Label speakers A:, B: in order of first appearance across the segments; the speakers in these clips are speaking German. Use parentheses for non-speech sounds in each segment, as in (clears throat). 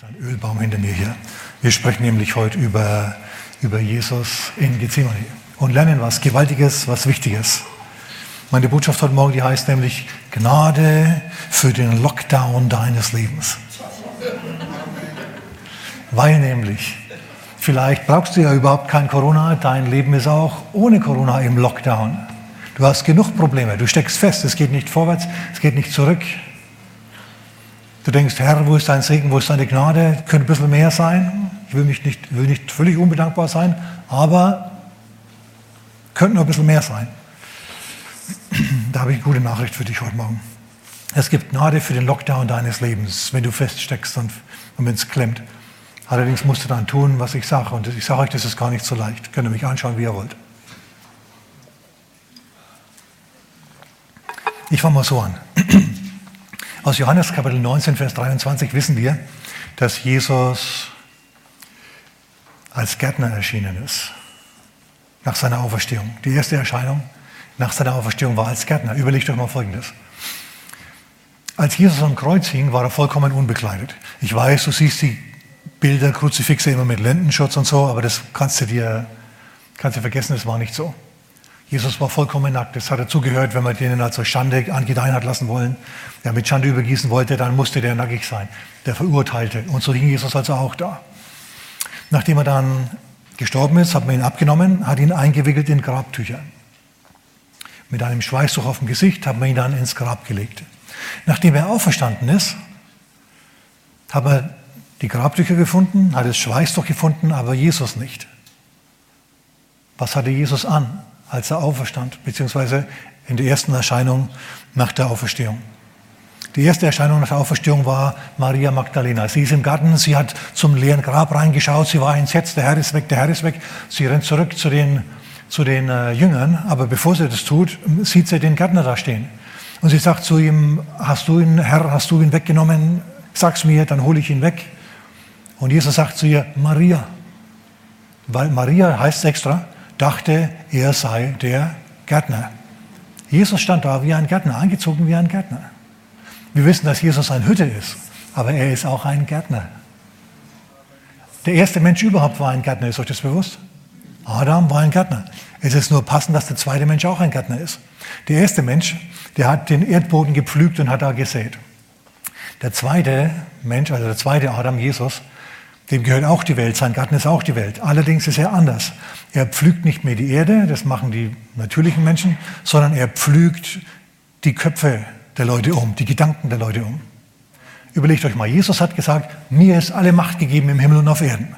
A: Ein Ölbaum hinter mir hier. Wir sprechen nämlich heute über, über Jesus in Gethsemane und lernen was Gewaltiges, was Wichtiges. Meine Botschaft heute Morgen, die heißt nämlich Gnade für den Lockdown deines Lebens. Weil nämlich, vielleicht brauchst du ja überhaupt kein Corona, dein Leben ist auch ohne Corona im Lockdown. Du hast genug Probleme, du steckst fest, es geht nicht vorwärts, es geht nicht zurück, Du denkst, Herr, wo ist dein Segen, wo ist deine Gnade? Könnte ein bisschen mehr sein. Ich will, mich nicht, will nicht völlig unbedankbar sein, aber könnte noch ein bisschen mehr sein. (clears throat) Da habe ich eine gute Nachricht für dich heute Morgen. Es gibt Gnade für den Lockdown deines Lebens, wenn du feststeckst und, und wenn es klemmt. Allerdings musst du dann tun, was ich sage. Und ich sage euch, das ist gar nicht so leicht. Könnt ihr mich anschauen, wie ihr wollt. Ich fange mal so an. (clears throat) Aus Johannes Kapitel 19, Vers 23 wissen wir, dass Jesus als Gärtner erschienen ist, nach seiner Auferstehung. Die erste Erscheinung nach seiner Auferstehung war als Gärtner. Überlegt euch mal Folgendes. Als Jesus am Kreuz hing, war er vollkommen unbekleidet. Ich weiß, du siehst die Bilder, Kruzifixe immer mit Lendenschutz und so, aber das kannst du dir kannst du vergessen, das war nicht so. Jesus war vollkommen nackt. Das hat dazugehört, wenn man denen also Schande angedeihen hat lassen wollen, der mit Schande übergießen wollte, dann musste der nackig sein, der Verurteilte. Und so hing Jesus also auch da. Nachdem er dann gestorben ist, hat man ihn abgenommen, hat ihn eingewickelt in Grabtücher. Mit einem Schweißtuch auf dem Gesicht hat man ihn dann ins Grab gelegt. Nachdem er auferstanden ist, hat man die Grabtücher gefunden, hat das Schweißtuch gefunden, aber Jesus nicht. Was hatte Jesus an? Als er auferstand, beziehungsweise in der ersten Erscheinung nach der Auferstehung. Die erste Erscheinung nach der Auferstehung war Maria Magdalena. Sie ist im Garten, sie hat zum leeren Grab reingeschaut, sie war entsetzt, der Herr ist weg, der Herr ist weg. Sie rennt zurück zu den, zu den äh, Jüngern, aber bevor sie das tut, sieht sie den Gärtner da stehen. Und sie sagt zu ihm, hast du ihn, Herr, hast du ihn weggenommen? Sag's mir, dann hole ich ihn weg. Und Jesus sagt zu ihr, Maria. Weil Maria heißt extra, dachte, er sei der Gärtner. Jesus stand da wie ein Gärtner, angezogen wie ein Gärtner. Wir wissen, dass Jesus ein Hütte ist, aber er ist auch ein Gärtner. Der erste Mensch überhaupt war ein Gärtner, ist euch das bewusst? Adam war ein Gärtner. Es ist nur passend, dass der zweite Mensch auch ein Gärtner ist. Der erste Mensch, der hat den Erdboden gepflügt und hat da gesät. Der zweite Mensch, also der zweite Adam, Jesus, dem gehört auch die Welt, sein Garten ist auch die Welt. Allerdings ist er anders. Er pflügt nicht mehr die Erde, das machen die natürlichen Menschen, sondern er pflügt die Köpfe der Leute um, die Gedanken der Leute um. Überlegt euch mal, Jesus hat gesagt, mir ist alle Macht gegeben im Himmel und auf Erden.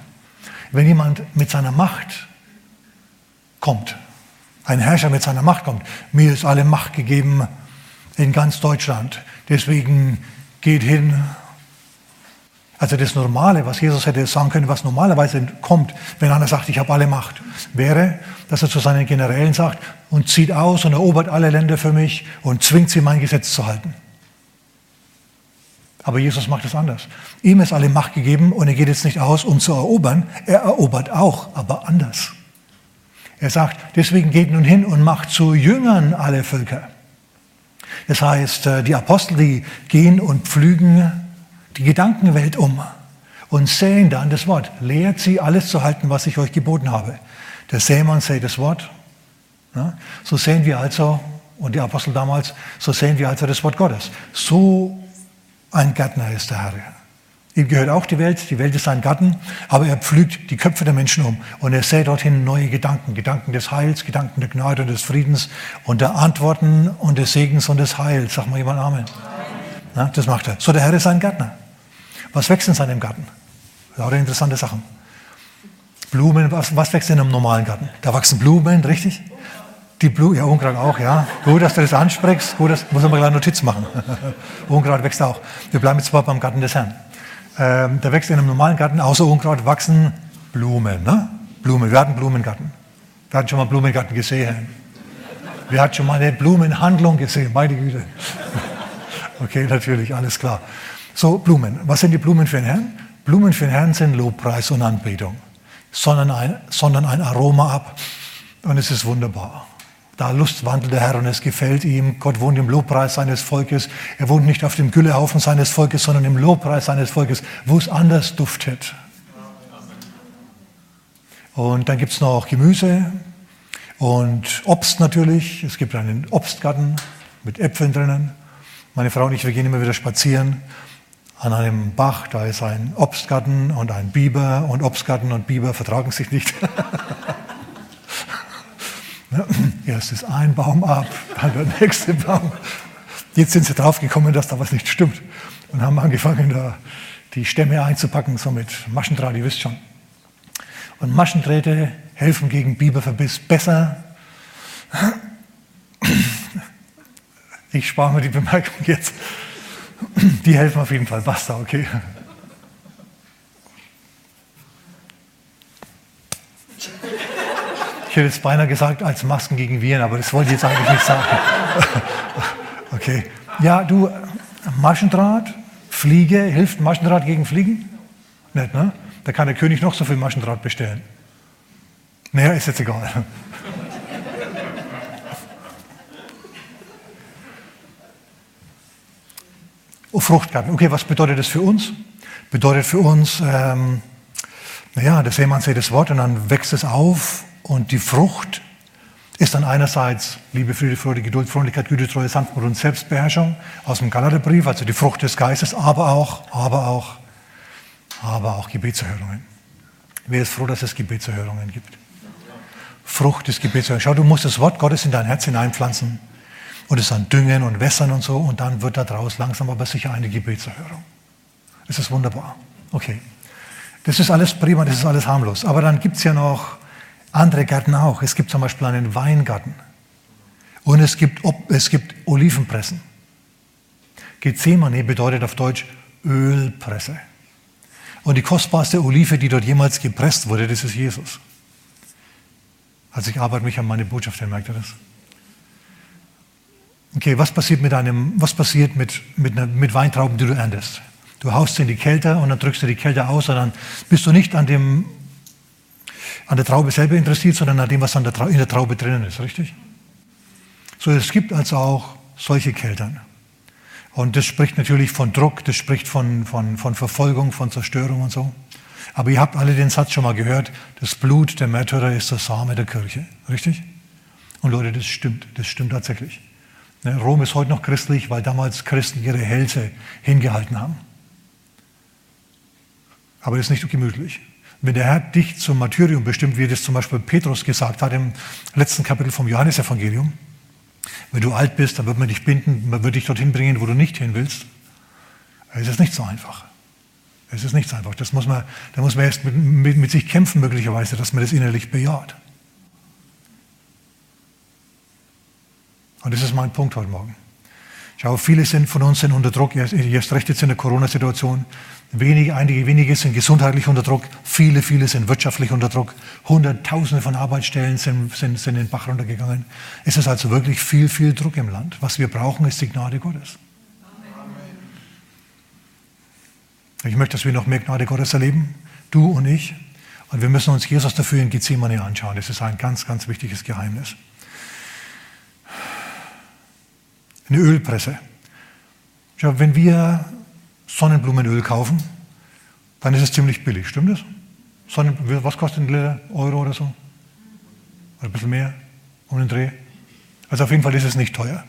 A: Wenn jemand mit seiner Macht kommt, ein Herrscher mit seiner Macht kommt, mir ist alle Macht gegeben in ganz Deutschland, deswegen geht hin also das Normale, was Jesus hätte sagen können, was normalerweise kommt, wenn einer sagt, ich habe alle Macht, wäre, dass er zu seinen Generälen sagt und zieht aus und erobert alle Länder für mich und zwingt sie, mein Gesetz zu halten. Aber Jesus macht es anders. Ihm ist alle Macht gegeben und er geht jetzt nicht aus, um zu erobern. Er erobert auch, aber anders. Er sagt, deswegen geht nun hin und macht zu Jüngern alle Völker. Das heißt, äh, die Apostel, die gehen und pflügen die Gedankenwelt um und säen dann das Wort. Lehrt sie, alles zu halten, was ich euch geboten habe. Der Sämann sät das Wort. So sehen wir also, und die Apostel damals, so sehen wir also das Wort Gottes. So ein Gärtner ist der Herr. Ihm gehört auch die Welt, die Welt ist sein Garten, aber er pflügt die Köpfe der Menschen um und er sät dorthin neue Gedanken, Gedanken des Heils, Gedanken der Gnade und des Friedens und der Antworten und des Segens und des Heils. Sag mal jemand Amen. Amen. das macht er. So, der Herr ist ein Gärtner. Was wächst in seinem Garten? Lauter interessante Sachen. Blumen, was, was wächst in einem normalen Garten? Da wachsen Blumen, richtig? Die Blumen, ja, Unkraut auch, ja. Gut, dass du das ansprichst. Gut, das muss man gleich Notiz machen. (laughs) Unkraut wächst auch. Wir bleiben jetzt mal beim Garten des Herrn. Ähm, da wächst in einem normalen Garten, außer Unkraut, wachsen Blumen. Ne? Blumen. Wir hatten Blumengarten. Wir hatten schon mal Blumengarten gesehen. Wir hatten schon mal eine Blumenhandlung gesehen, meine Güte. (laughs) Okay, natürlich, alles klar. So, Blumen. Was sind die Blumen für den Herrn? Blumen für den Herrn sind Lobpreis und Anbetung, sondern ein, sondern ein Aroma ab. Und es ist wunderbar. Da lustwandelt der Herr und es gefällt ihm. Gott wohnt im Lobpreis seines Volkes. Er wohnt nicht auf dem Güllehaufen seines Volkes, sondern im Lobpreis seines Volkes, wo es anders duftet. Und dann gibt es noch Gemüse und Obst natürlich. Es gibt einen Obstgarten mit Äpfeln drinnen. Meine Frau und ich, wir gehen immer wieder spazieren an einem Bach. Da ist ein Obstgarten und ein Biber und Obstgarten und Biber vertragen sich nicht. (laughs) Erst ist ein Baum ab, dann der nächste Baum. Jetzt sind sie draufgekommen, dass da was nicht stimmt und haben angefangen, da die Stämme einzupacken, so mit Maschendraht, ihr wisst schon. Und Maschendrähte helfen gegen Biberverbiss besser. Ich spare mir die Bemerkung jetzt. (clears throat) Die helfen auf jeden Fall. Basta, okay. Ich hätte jetzt beinahe gesagt, als Masken gegen Viren, aber das wollte ich jetzt eigentlich nicht sagen. (laughs) Okay. Ja, du, Maschendraht, Fliege, hilft Maschendraht gegen Fliegen? Nicht, ne? Da kann der König noch so viel Maschendraht bestellen. Naja, ist jetzt egal. Fruchtgarten. Okay, was bedeutet das für uns? Bedeutet für uns, ähm, naja, der Seemann sieht das Wort und dann wächst es auf und die Frucht ist dann einerseits Liebe, Friede, Freude, Geduld, Freundlichkeit, Güte, Treue, Sanftmut und Selbstbeherrschung aus dem Galaterbrief, also die Frucht des Geistes, aber auch, aber auch, aber auch Gebetserhörungen. Wer ist froh, dass es Gebetserhörungen gibt? Frucht des Gebetserhörungen. Schau, du musst das Wort Gottes in dein Herz hineinpflanzen und es dann düngen und wässern und so und dann wird daraus langsam aber sicher eine Gebetserhörung. Das ist wunderbar. Okay. Das ist alles prima, das ist alles harmlos. Aber dann gibt es ja noch andere Gärten auch. Es gibt zum Beispiel einen Weingarten. Und es gibt, es gibt Olivenpressen. Gethsemane bedeutet auf Deutsch Ölpresse. Und die kostbarste Olive, die dort jemals gepresst wurde, das ist Jesus. Also ich arbeite mich an meine Botschaft hin, merkt ihr das? Okay, was passiert mit einem, was passiert mit, mit, mit Weintrauben, die du erntest? Du haust sie in die Kälte und dann drückst du die Kälte aus und dann bist du nicht an dem an der Traube selber interessiert, sondern an dem, was an der in der Traube drinnen ist, richtig? So, es gibt also auch solche Keltern. Und das spricht natürlich von Druck, das spricht von, von, von Verfolgung, von Zerstörung und so. Aber ihr habt alle den Satz schon mal gehört, das Blut der Märtyrer ist der Same der Kirche, richtig? Und Leute, das stimmt, das stimmt tatsächlich. Ne, Rom ist heute noch christlich, weil damals Christen ihre Hälse hingehalten haben. Aber das ist nicht so gemütlich. Wenn der Herr dich zum Martyrium bestimmt, wie das zum Beispiel Petrus gesagt hat im letzten Kapitel vom Johannesevangelium, wenn du alt bist, dann wird man dich binden, man wird dich dorthin bringen, wo du nicht hin willst. Es ist nicht so einfach. Es ist nicht so einfach. Das muss man, da muss man erst mit, mit, mit sich kämpfen, möglicherweise, dass man das innerlich bejaht. Und das ist mein Punkt heute Morgen. Schau, viele sind von uns sind unter Druck, erst recht jetzt in der Corona-Situation. Wenige, einige wenige sind gesundheitlich unter Druck, viele, viele sind wirtschaftlich unter Druck. Hunderttausende von Arbeitsstellen sind, sind, sind in den Bach runtergegangen. Es ist also wirklich viel, viel Druck im Land. Was wir brauchen, ist die Gnade Gottes. Ich möchte, dass wir noch mehr Gnade Gottes erleben, du und ich. Und wir müssen uns Jesus dafür in Gethsemane anschauen. Das ist ein ganz, ganz wichtiges Geheimnis. Eine Ölpresse. Schau, wenn wir Sonnenblumenöl kaufen, dann ist es ziemlich billig, stimmt das? Sonnen, was kostet ein Liter? Euro oder so? Oder ein bisschen mehr? Um den Dreh? Also auf jeden Fall ist es nicht teuer.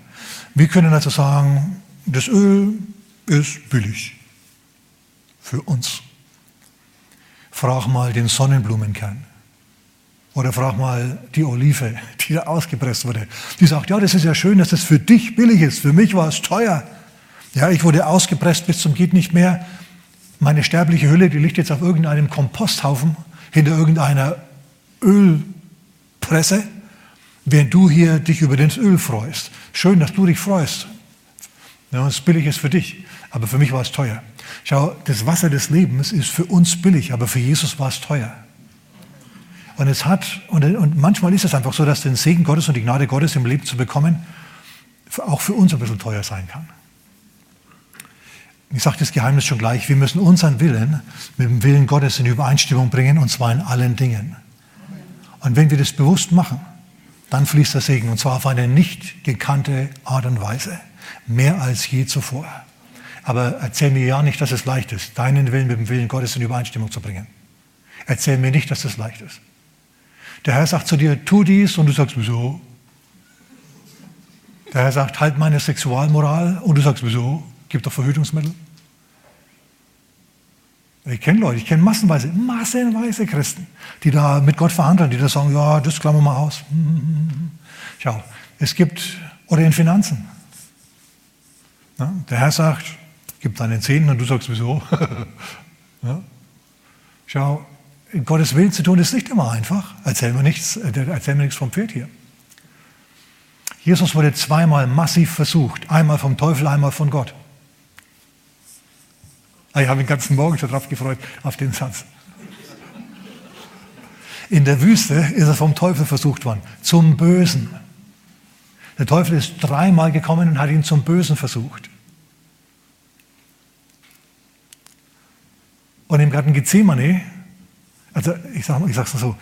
A: Wir können also sagen, das Öl ist billig für uns. Frag mal den Sonnenblumenkern. Oder frag mal die Olive, die da ausgepresst wurde. Die sagt, ja, das ist ja schön, dass das für dich billig ist. Für mich war es teuer. Ja, ich wurde ausgepresst bis zum geht nicht mehr. Meine sterbliche Hülle, die liegt jetzt auf irgendeinem Komposthaufen hinter irgendeiner Ölpresse, während du hier dich über das Öl freust. Schön, dass du dich freust. Ja, es billig ist für dich, aber für mich war es teuer. Schau, das Wasser des Lebens ist für uns billig, aber für Jesus war es teuer. Und es hat, und, und manchmal ist es einfach so, dass den Segen Gottes und die Gnade Gottes im Leben zu bekommen, auch für uns ein bisschen teuer sein kann. Ich sage das Geheimnis schon gleich, wir müssen unseren Willen mit dem Willen Gottes in Übereinstimmung bringen, und zwar in allen Dingen. Und wenn wir das bewusst machen, dann fließt der Segen und zwar auf eine nicht gekannte Art und Weise. Mehr als je zuvor. Aber erzähl mir ja nicht, dass es leicht ist, deinen Willen mit dem Willen Gottes in Übereinstimmung zu bringen. Erzähl mir nicht, dass es leicht ist. Der Herr sagt zu dir, tu dies und du sagst, wieso? Der Herr sagt, halt meine Sexualmoral und du sagst, wieso? Gib doch Verhütungsmittel. Ich kenne Leute, ich kenne massenweise, massenweise Christen, die da mit Gott verhandeln, die da sagen, ja, das klammern wir mal aus. (laughs) Schau, es gibt, oder in Finanzen. Ja, der Herr sagt, gib deinen Zehnten und du sagst, wieso? (laughs) ja. Schau, Gottes Willen zu tun ist nicht immer einfach. Erzähl mir nichts, äh, erzähl nichts vom Pferd hier. Jesus wurde zweimal massiv versucht. Einmal vom Teufel, einmal von Gott. Ich habe den ganzen Morgen schon darauf gefreut, auf den Satz. In der Wüste ist er vom Teufel versucht worden, zum Bösen. Der Teufel ist dreimal gekommen und hat ihn zum Bösen versucht. Und im Garten Gethsemane, also ich sage ich es so,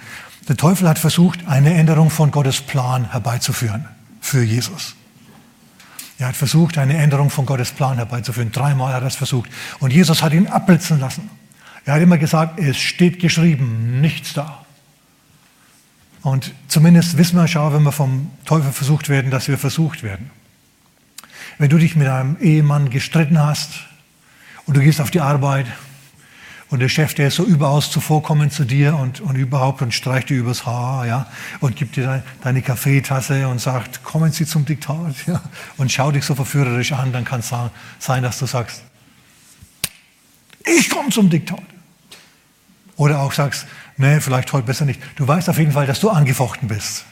A: der Teufel hat versucht, eine Änderung von Gottes Plan herbeizuführen für Jesus. Er hat versucht, eine Änderung von Gottes Plan herbeizuführen. Dreimal hat er es versucht. Und Jesus hat ihn abblitzen lassen. Er hat immer gesagt, es steht geschrieben, nichts da. Und zumindest wissen wir, schau, wenn wir vom Teufel versucht werden, dass wir versucht werden. Wenn du dich mit einem Ehemann gestritten hast und du gehst auf die Arbeit und der Chef, der ist so überaus zuvorkommend zu dir und, und überhaupt und streicht dir übers Haar, ja, und gibt dir deine Kaffeetasse und sagt, kommen Sie zum Diktat, ja, und schau dich so verführerisch an, dann kann es sein, dass du sagst, ich komme zum Diktat. Oder auch sagst, nee, vielleicht heute besser nicht. Du weißt auf jeden Fall, dass du angefochten bist.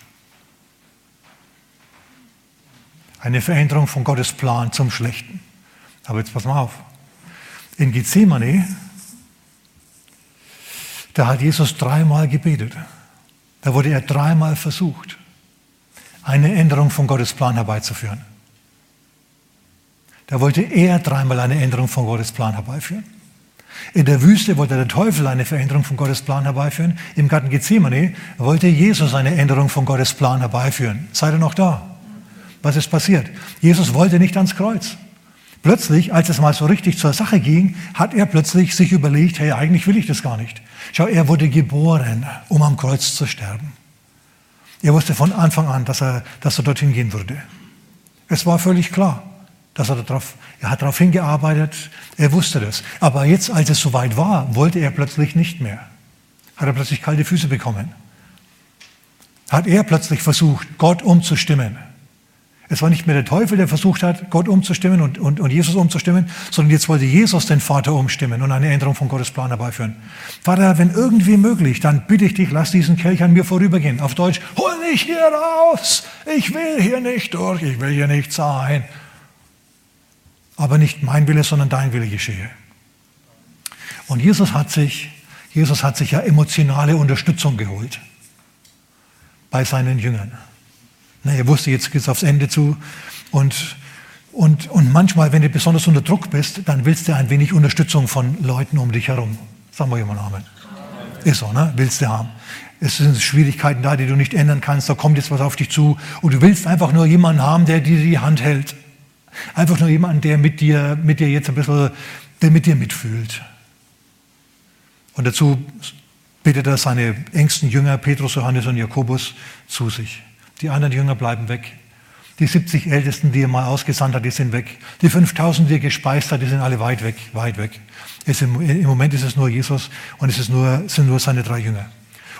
A: Eine Veränderung von Gottes Plan zum Schlechten. Aber jetzt pass mal auf. In Gethsemane da hat Jesus dreimal gebetet. Da wurde er dreimal versucht, eine Änderung von Gottes Plan herbeizuführen. Da wollte er dreimal eine Änderung von Gottes Plan herbeiführen. In der Wüste wollte der Teufel eine Veränderung von Gottes Plan herbeiführen. Im Garten Gethsemane wollte Jesus eine Änderung von Gottes Plan herbeiführen. Seid ihr noch da? Was ist passiert? Jesus wollte nicht ans Kreuz. Plötzlich, als es mal so richtig zur Sache ging, hat er plötzlich sich überlegt, hey, eigentlich will ich das gar nicht. Schau, er wurde geboren, um am Kreuz zu sterben. Er wusste von Anfang an, dass er, dass er dorthin gehen würde. Es war völlig klar, dass er darauf, er hat darauf hingearbeitet, er wusste das. Aber jetzt, als es soweit war, wollte er plötzlich nicht mehr. Hat er plötzlich kalte Füße bekommen. Hat er plötzlich versucht, Gott umzustimmen. Es war nicht mehr der Teufel, der versucht hat, Gott umzustimmen und, und, und Jesus umzustimmen, sondern jetzt wollte Jesus den Vater umstimmen und eine Änderung von Gottes Plan herbeiführen. Vater, wenn irgendwie möglich, dann bitte ich dich, lass diesen Kelch an mir vorübergehen. Auf Deutsch, hol mich hier raus. Ich will hier nicht durch, ich will hier nicht sein. Aber nicht mein Wille, sondern dein Wille geschehe. Und Jesus hat sich, Jesus hat sich ja emotionale Unterstützung geholt bei seinen Jüngern. Na, er wusste, jetzt geht es aufs Ende zu. Und, und, und manchmal, wenn du besonders unter Druck bist, dann willst du ein wenig Unterstützung von Leuten um dich herum. Sagen wir jemand Amen. Ist so, ne? Willst du haben. Es sind Schwierigkeiten da, die du nicht ändern kannst. Da kommt jetzt was auf dich zu. Und du willst einfach nur jemanden haben, der dir die Hand hält. Einfach nur jemanden, der mit dir, mit dir jetzt ein bisschen, der mit dir mitfühlt. Und dazu bittet er seine engsten Jünger, Petrus, Johannes und Jakobus, zu sich. Die anderen Jünger bleiben weg. Die 70 Ältesten, die er mal ausgesandt hat, die sind weg. Die 5000, die er gespeist hat, die sind alle weit weg, weit weg. Im, Im Moment ist es nur Jesus und es nur, sind nur seine drei Jünger.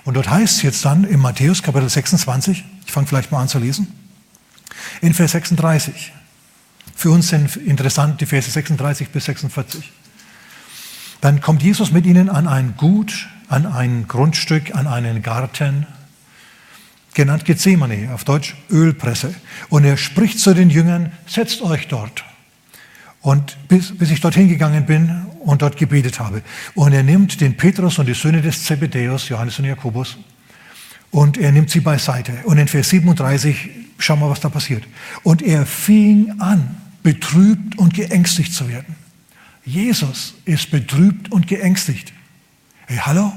A: Und dort heißt es jetzt dann in Matthäus Kapitel 26, ich fange vielleicht mal an zu lesen, in Vers 36. Für uns sind interessant die Verse 36 bis 46. Dann kommt Jesus mit ihnen an ein Gut, an ein Grundstück, an einen Garten, genannt Gethsemane, auf Deutsch Ölpresse. Und er spricht zu den Jüngern, setzt euch dort. Und bis, bis ich dorthin gegangen bin und dort gebetet habe. Und er nimmt den Petrus und die Söhne des Zebedäus, Johannes und Jakobus, und er nimmt sie beiseite. Und in Vers 37, schau mal, was da passiert. Und er fing an, betrübt und geängstigt zu werden. Jesus ist betrübt und geängstigt. Hey, hallo?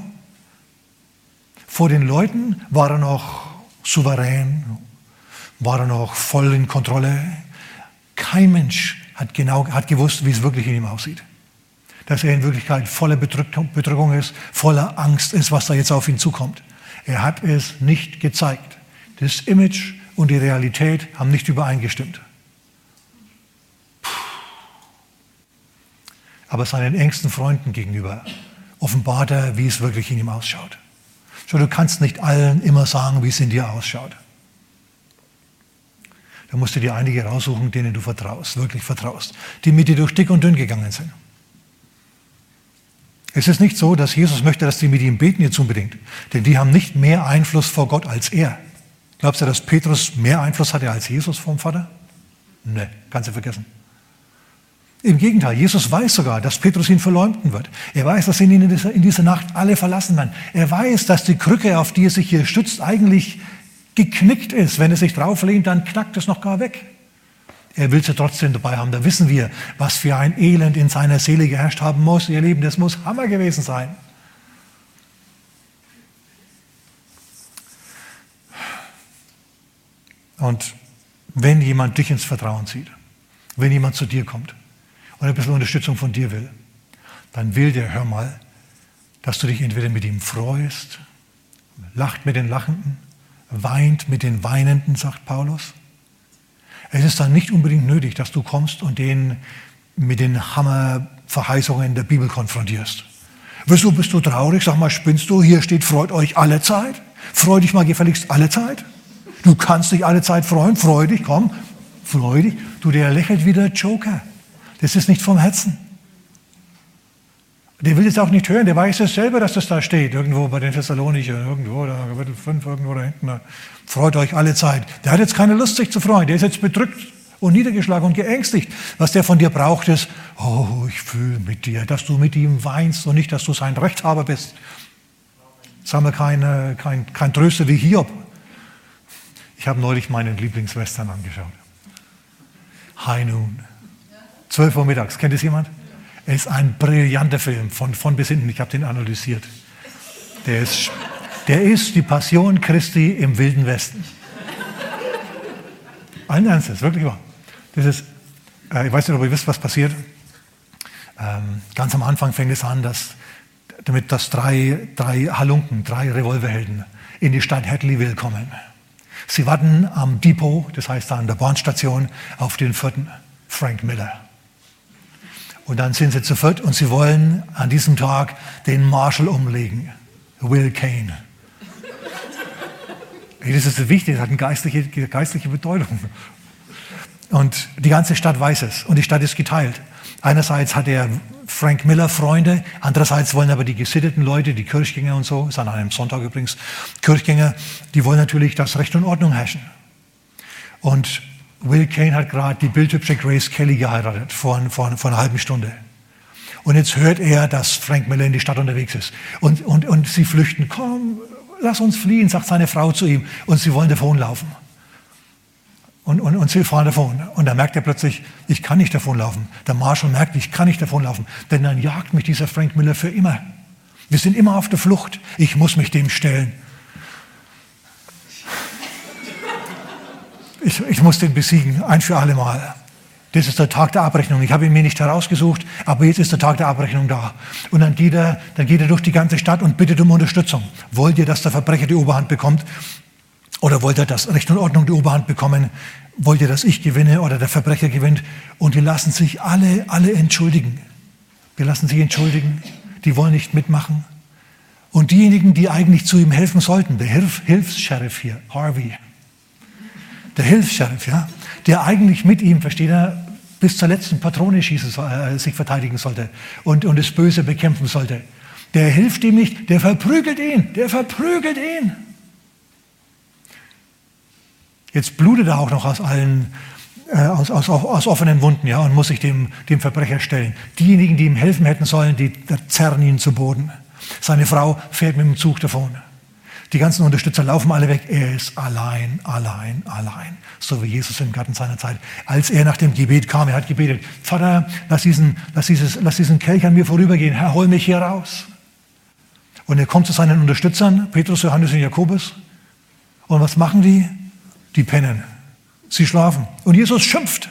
A: Vor den Leuten war er noch souverän, war er noch voll in Kontrolle. Kein Mensch hat genau hat gewusst, wie es wirklich in ihm aussieht. Dass er in Wirklichkeit voller Bedrückung ist, voller Angst ist, was da jetzt auf ihn zukommt. Er hat es nicht gezeigt. Das Image und die Realität haben nicht übereingestimmt. Aber seinen engsten Freunden gegenüber offenbart er, wie es wirklich in ihm ausschaut. So, du kannst nicht allen immer sagen, wie es in dir ausschaut. Da musst du dir einige raussuchen, denen du vertraust, wirklich vertraust, die mit dir durch dick und dünn gegangen sind. Es ist nicht so, dass Jesus möchte, dass die mit ihm beten jetzt unbedingt, denn die haben nicht mehr Einfluss vor Gott als er. Glaubst du, dass Petrus mehr Einfluss hatte als Jesus vom Vater? Ne, kannst du vergessen. Im Gegenteil, Jesus weiß sogar, dass Petrus ihn verleumden wird. Er weiß, dass ihn in dieser, in dieser Nacht alle verlassen werden. Er weiß, dass die Krücke, auf die er sich hier stützt, eigentlich geknickt ist. Wenn er sich drauflehnt, dann knackt es noch gar weg. Er will sie trotzdem dabei haben. Da wissen wir, was für ein Elend in seiner Seele geherrscht haben muss. Ihr Lieben, das muss Hammer gewesen sein. Und wenn jemand dich ins Vertrauen zieht, wenn jemand zu dir kommt und ein bisschen Unterstützung von dir will, dann will der, hör mal, dass du dich entweder mit ihm freust, lacht mit den Lachenden, weint mit den Weinenden, sagt Paulus. Es ist dann nicht unbedingt nötig, dass du kommst und den mit den Hammerverheißungen der Bibel konfrontierst. Wieso bist du traurig? Sag mal, spinnst du? Hier steht, freut euch alle Zeit. Freu dich mal gefälligst alle Zeit. Du kannst dich alle Zeit freuen. Freu dich, komm. Freu dich. Du, der lächelt wie der Joker. Das ist nicht vom Herzen. Der will es auch nicht hören, der weiß es selber, dass das da steht, irgendwo bei den Thessalonicher, irgendwo, da, Kapitel 5, irgendwo da hinten. Da. Freut euch alle Zeit. Der hat jetzt keine Lust, sich zu freuen. Der ist jetzt bedrückt und niedergeschlagen und geängstigt. Was der von dir braucht, ist, oh, ich fühle mit dir, dass du mit ihm weinst und nicht, dass du sein Rechthaber bist. Sagen wir kein, kein, kein Tröster wie Hiob. Ich habe neulich meinen Lieblingswestern angeschaut. High Noon. 12 Uhr mittags. Kennt es jemand? Es ist ein brillanter Film, von, von bis hinten. Ich habe den analysiert. Der ist, der ist die Passion Christi im Wilden Westen. Allen Ernstes, wirklich wahr. Das ist, äh, ich weiß nicht, ob ihr wisst, was passiert. Ähm, ganz am Anfang fängt es an, dass, damit dass drei, drei Halunken, drei Revolverhelden in die Stadt Hadleyville kommen. Sie warten am Depot, das heißt an der Bahnstation, auf den vierten, Frank Miller. Und dann sind sie zu viert und sie wollen an diesem Tag den Marshall umlegen. Will Kane. (laughs) Das ist wichtig, das hat eine geistliche, geistliche Bedeutung. Und die ganze Stadt weiß es und die Stadt ist geteilt. Einerseits hat er Frank Miller Freunde, andererseits wollen aber die gesitteten Leute, die Kirchgänger und so, ist an einem Sonntag übrigens, Kirchgänger, die wollen natürlich, dass Recht und Ordnung herrschen. Und Will Kane hat gerade die bildhübsche Grace Kelly geheiratet, vor, vor, vor einer halben Stunde. Und jetzt hört er, dass Frank Miller in die Stadt unterwegs ist. Und, und, und sie flüchten. Komm, lass uns fliehen, sagt seine Frau zu ihm. Und sie wollen davonlaufen. Und, und, und sie fahren davon. Und dann merkt er plötzlich, ich kann nicht davonlaufen. Der Marshall merkt, ich kann nicht davonlaufen. Denn dann jagt mich dieser Frank Miller für immer. Wir sind immer auf der Flucht. Ich muss mich dem stellen. Ich, ich muss den besiegen, ein für alle Mal. Das ist der Tag der Abrechnung. Ich habe ihn mir nicht herausgesucht, aber jetzt ist der Tag der Abrechnung da. Und dann geht er, dann geht er durch die ganze Stadt und bittet um Unterstützung. Wollt ihr, dass der Verbrecher die Oberhand bekommt? Oder wollt ihr, dass Recht und Ordnung die Oberhand bekommen? Wollt ihr, dass ich gewinne oder der Verbrecher gewinnt? Und die lassen sich alle, alle entschuldigen. Die lassen sich entschuldigen. Die wollen nicht mitmachen. Und diejenigen, die eigentlich zu ihm helfen sollten, der Hilf Hilfs-Sheriff hier, Harvey, der Hilfs-Sheriff, ja, der eigentlich mit ihm, versteht er, bis zur letzten Patrone schießen, äh, sich verteidigen sollte und, und das Böse bekämpfen sollte. Der hilft ihm nicht, der verprügelt ihn, der verprügelt ihn. Jetzt blutet er auch noch aus allen, äh, aus, aus, aus, offenen Wunden, ja, und muss sich dem, dem Verbrecher stellen. Diejenigen, die ihm helfen hätten sollen, die zerren ihn zu Boden. Seine Frau fährt mit dem Zug davon. Die ganzen Unterstützer laufen alle weg. Er ist allein, allein, allein. So wie Jesus im Garten seiner Zeit. Als er nach dem Gebet kam, er hat gebetet, Vater, lass diesen, lass dieses, lass diesen Kelch an mir vorübergehen. Herr, hol mich hier raus. Und er kommt zu seinen Unterstützern, Petrus, Johannes und Jakobus. Und was machen die? Die pennen. Sie schlafen. Und Jesus schimpft.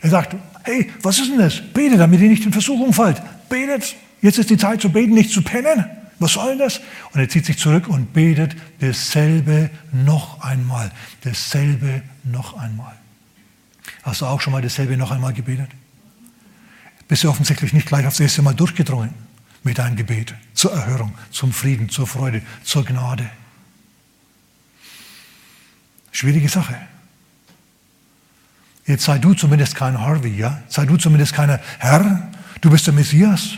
A: Er sagt, hey, was ist denn das? Betet, damit ihr nicht in Versuchung fallt. Betet. Jetzt ist die Zeit zu beten, nicht zu pennen. Was soll das? Und er zieht sich zurück und betet dasselbe noch einmal. Dasselbe noch einmal. Hast du auch schon mal dasselbe noch einmal gebetet? Bist du offensichtlich nicht gleich aufs erste Mal durchgedrungen mit deinem Gebet zur Erhörung, zum Frieden, zur Freude, zur Gnade. Schwierige Sache. Jetzt sei du zumindest kein Harvey, ja? Sei du zumindest keiner Herr, du bist der Messias.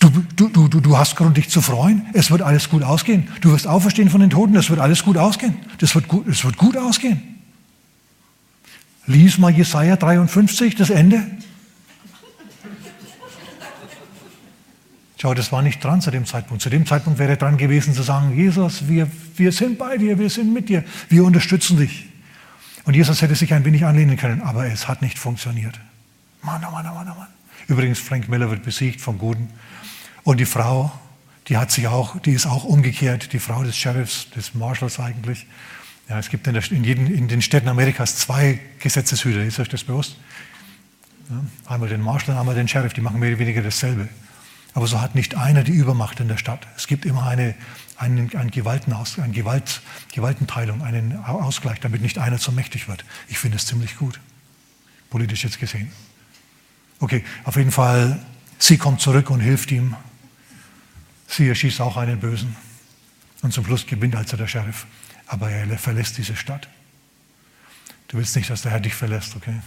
A: Du, du, du, du hast Grund, dich zu freuen. Es wird alles gut ausgehen. Du wirst auferstehen von den Toten. Es wird alles gut ausgehen. Das wird gut, es wird gut ausgehen. Lies mal Jesaja 53, das Ende. Schau, das war nicht dran zu dem Zeitpunkt. Zu dem Zeitpunkt wäre dran gewesen zu sagen, Jesus, wir, wir sind bei dir, wir sind mit dir, wir unterstützen dich. Und Jesus hätte sich ein wenig anlehnen können, aber es hat nicht funktioniert. Mann, oh Mann, oh Mann, oh Mann. Übrigens, Frank Miller wird besiegt vom Guten. Und die Frau, die hat sich auch, die ist auch umgekehrt, die Frau des Sheriffs, des Marshals eigentlich. Ja, es gibt in, der, in, jeden, in den Städten Amerikas zwei Gesetzeshüter, ist euch das bewusst? Ja, einmal den Marshal, einmal den Sheriff, die machen mehr oder weniger dasselbe. Aber so hat nicht einer die Übermacht in der Stadt. Es gibt immer eine, einen, einen Gewaltenaus, eine Gewalt, Gewaltenteilung, einen Ausgleich, damit nicht einer zu mächtig wird. Ich finde es ziemlich gut, politisch jetzt gesehen. Okay, auf jeden Fall, sie kommt zurück und hilft ihm Sie erschießt auch einen Bösen. Und zum Schluss gewinnt also der Sheriff. Aber er verlässt diese Stadt. Du willst nicht, dass der Herr dich verlässt, okay?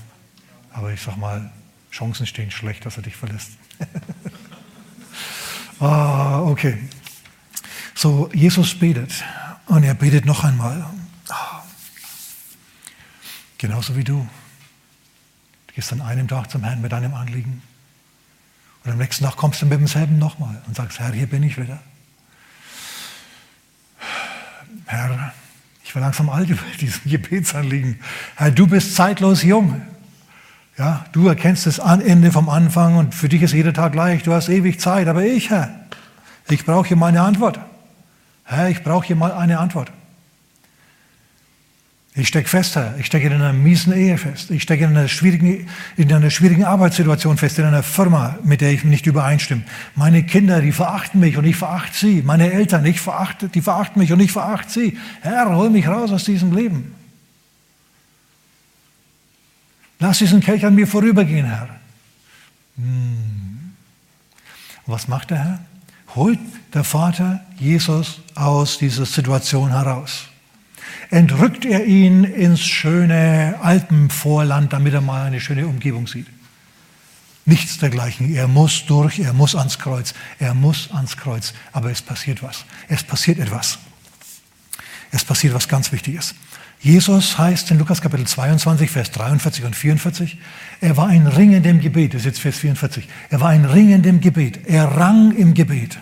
A: Aber ich sag mal, Chancen stehen schlecht, dass er dich verlässt. (laughs) ah, okay. So, Jesus betet. Und er betet noch einmal. Ah. Genauso wie du. Du gehst an einem Tag zum Herrn mit deinem Anliegen. Und am nächsten Tag kommst du mit demselben nochmal und sagst, Herr, hier bin ich wieder. Herr, ich war langsam alt über diesen (laughs) Gebetsanliegen. Herr, du bist zeitlos jung. Ja, du erkennst das Ende vom Anfang und für dich ist jeder Tag gleich. Du hast ewig Zeit. Aber ich, Herr, ich brauche hier mal eine Antwort. Herr, ich brauche hier mal eine Antwort. Ich stecke fest, Herr. Ich stecke in einer miesen Ehe fest. Ich stecke in einer, schwierigen, in einer schwierigen Arbeitssituation fest, in einer Firma, mit der ich nicht übereinstimme. Meine Kinder, die verachten mich und ich verachte sie. Meine Eltern, ich verachte, die verachten mich und ich verachte sie. Herr, hol mich raus aus diesem Leben. Lass diesen Kelch an mir vorübergehen, Herr. Hm. Was macht der Herr? Holt der Vater Jesus aus dieser Situation heraus entrückt er ihn ins schöne Alpenvorland, damit er mal eine schöne Umgebung sieht. Nichts dergleichen. Er muss durch, er muss ans Kreuz, er muss ans Kreuz. Aber es passiert was. Es passiert etwas. Es passiert was ganz Wichtiges. Jesus heißt in Lukas Kapitel 22, Vers 43 und 44, er war ein Ring in dem Gebet, das ist jetzt Vers 44, er war ein Ring in dem Gebet, er rang im Gebet.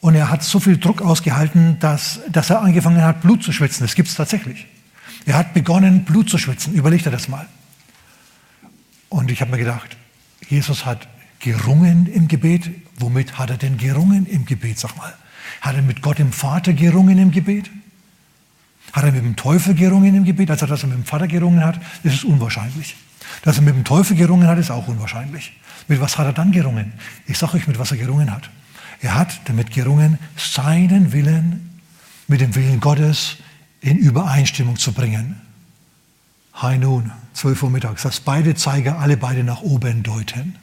A: Und er hat so viel Druck ausgehalten, dass, dass er angefangen hat, Blut zu schwitzen. Das gibt es tatsächlich. Er hat begonnen, Blut zu schwitzen. Überlegt er das mal. Und ich habe mir gedacht, Jesus hat gerungen im Gebet. Womit hat er denn gerungen im Gebet, sag mal? Hat er mit Gott im Vater gerungen im Gebet? Hat er mit dem Teufel gerungen im Gebet? Also, dass er mit dem Vater gerungen hat, ist es unwahrscheinlich. Dass er mit dem Teufel gerungen hat, ist auch unwahrscheinlich. Mit was hat er dann gerungen? Ich sage euch, mit was er gerungen hat. Er hat damit gerungen, seinen Willen mit dem Willen Gottes in Übereinstimmung zu bringen. High Noon, 12 Uhr mittags, dass beide Zeiger alle beide nach oben deuten.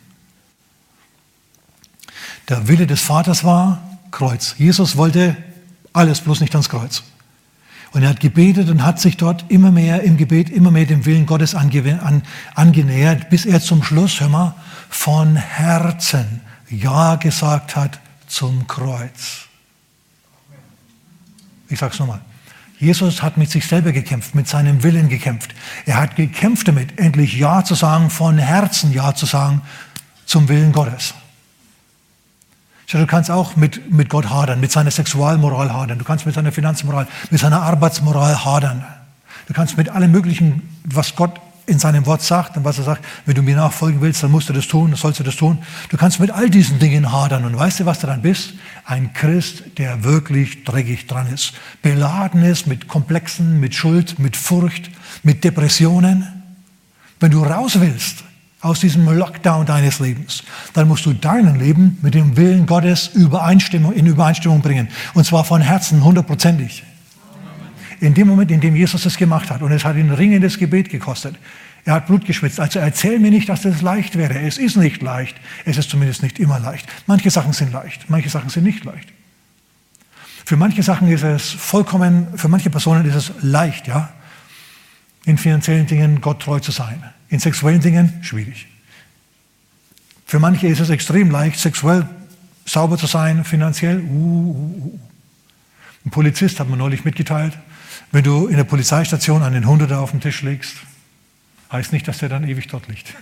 A: Der Wille des Vaters war Kreuz. Jesus wollte alles, bloß nicht ans Kreuz. Und er hat gebetet und hat sich dort immer mehr im Gebet, immer mehr dem Willen Gottes angenähert, bis er zum Schluss, hör mal, von Herzen Ja gesagt hat zum Kreuz. Ich sage es nochmal. Jesus hat mit sich selber gekämpft, mit seinem Willen gekämpft. Er hat gekämpft damit, endlich Ja zu sagen, von Herzen Ja zu sagen zum Willen Gottes. Du kannst auch mit, mit Gott hadern, mit seiner Sexualmoral hadern, du kannst mit seiner Finanzmoral, mit seiner Arbeitsmoral hadern. Du kannst mit allem Möglichen, was Gott in seinem Wort sagt und was er sagt, wenn du mir nachfolgen willst, dann musst du das tun, dann sollst du das tun. Du kannst mit all diesen Dingen hadern und weißt du, was du dann bist? Ein Christ, der wirklich dreckig dran ist, beladen ist mit Komplexen, mit Schuld, mit Furcht, mit Depressionen. Wenn du raus willst aus diesem Lockdown deines Lebens, dann musst du dein Leben mit dem Willen Gottes in Übereinstimmung bringen. Und zwar von Herzen, hundertprozentig. In dem Moment, in dem Jesus das gemacht hat, und es hat ihn ringendes Gebet gekostet, er hat Blut geschwitzt. Also erzähl mir nicht, dass das leicht wäre. Es ist nicht leicht. Es ist zumindest nicht immer leicht. Manche Sachen sind leicht, manche Sachen sind nicht leicht. Für manche Sachen ist es vollkommen, für manche Personen ist es leicht, ja, in finanziellen Dingen Gott treu zu sein. In sexuellen Dingen schwierig. Für manche ist es extrem leicht, sexuell sauber zu sein, finanziell. Uh, uh, uh. Ein Polizist hat mir neulich mitgeteilt, wenn du in der Polizeistation einen Hunderter auf den Tisch legst, heißt nicht, dass der dann ewig dort liegt.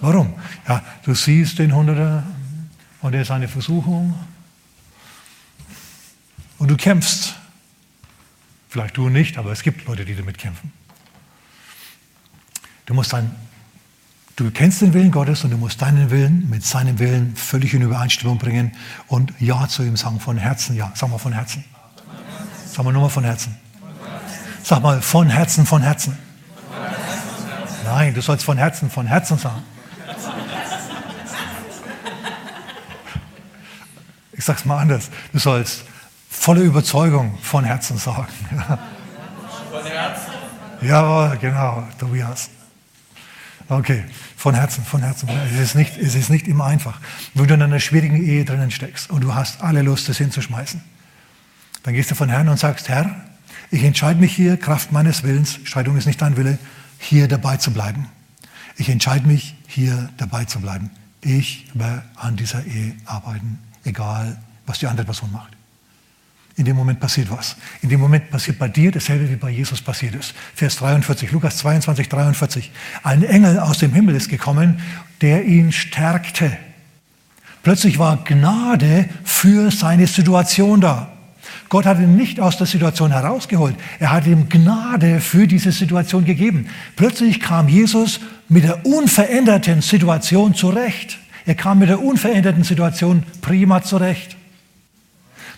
A: Warum? Ja, du siehst den Hunderter und er ist eine Versuchung und du kämpfst. Vielleicht du nicht, aber es gibt Leute, die damit kämpfen. Du musst dann, du kennst den Willen Gottes und du musst deinen Willen mit seinem Willen völlig in Übereinstimmung bringen und Ja zu ihm sagen, von Herzen, ja, sag mal von Herzen. Sag mal nur mal von Herzen. Sag mal von Herzen, von Herzen. Nein, du sollst von Herzen, von Herzen sagen. Ich sag's mal anders. Du sollst volle Überzeugung von Herzen sagen. Von Herzen? Ja, genau, Tobias. Okay, von Herzen, von Herzen. Es ist, nicht, es ist nicht immer einfach. Wenn du in einer schwierigen Ehe drinnen steckst und du hast alle Lust, das hinzuschmeißen, dann gehst du von Herrn und sagst, Herr, ich entscheide mich hier, Kraft meines Willens, Scheidung ist nicht dein Wille, hier dabei zu bleiben. Ich entscheide mich, hier dabei zu bleiben. Ich werde an dieser Ehe arbeiten, egal was die andere Person macht. In dem Moment passiert was. In dem Moment passiert bei dir dasselbe, wie bei Jesus passiert ist. Vers 43, Lukas 22, 43. Ein Engel aus dem Himmel ist gekommen, der ihn stärkte. Plötzlich war Gnade für seine Situation da. Gott hat ihn nicht aus der Situation herausgeholt. Er hat ihm Gnade für diese Situation gegeben. Plötzlich kam Jesus mit der unveränderten Situation zurecht. Er kam mit der unveränderten Situation prima zurecht.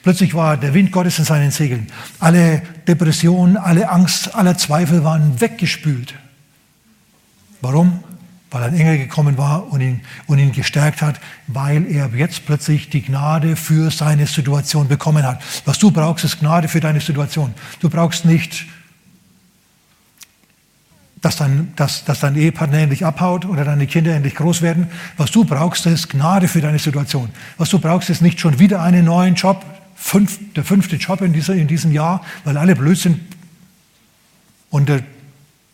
A: Plötzlich war der Wind Gottes in seinen Segeln. Alle Depressionen, alle Angst, alle Zweifel waren weggespült. Warum? Weil ein Engel gekommen war und ihn, und ihn gestärkt hat, weil er jetzt plötzlich die Gnade für seine Situation bekommen hat. Was du brauchst, ist Gnade für deine Situation. Du brauchst nicht, dass dein, dass, dass dein Ehepartner endlich abhaut oder deine Kinder endlich groß werden. Was du brauchst, ist Gnade für deine Situation. Was du brauchst, ist nicht schon wieder einen neuen Job, fünf, der fünfte Job in, dieser, in diesem Jahr, weil alle blöd sind und der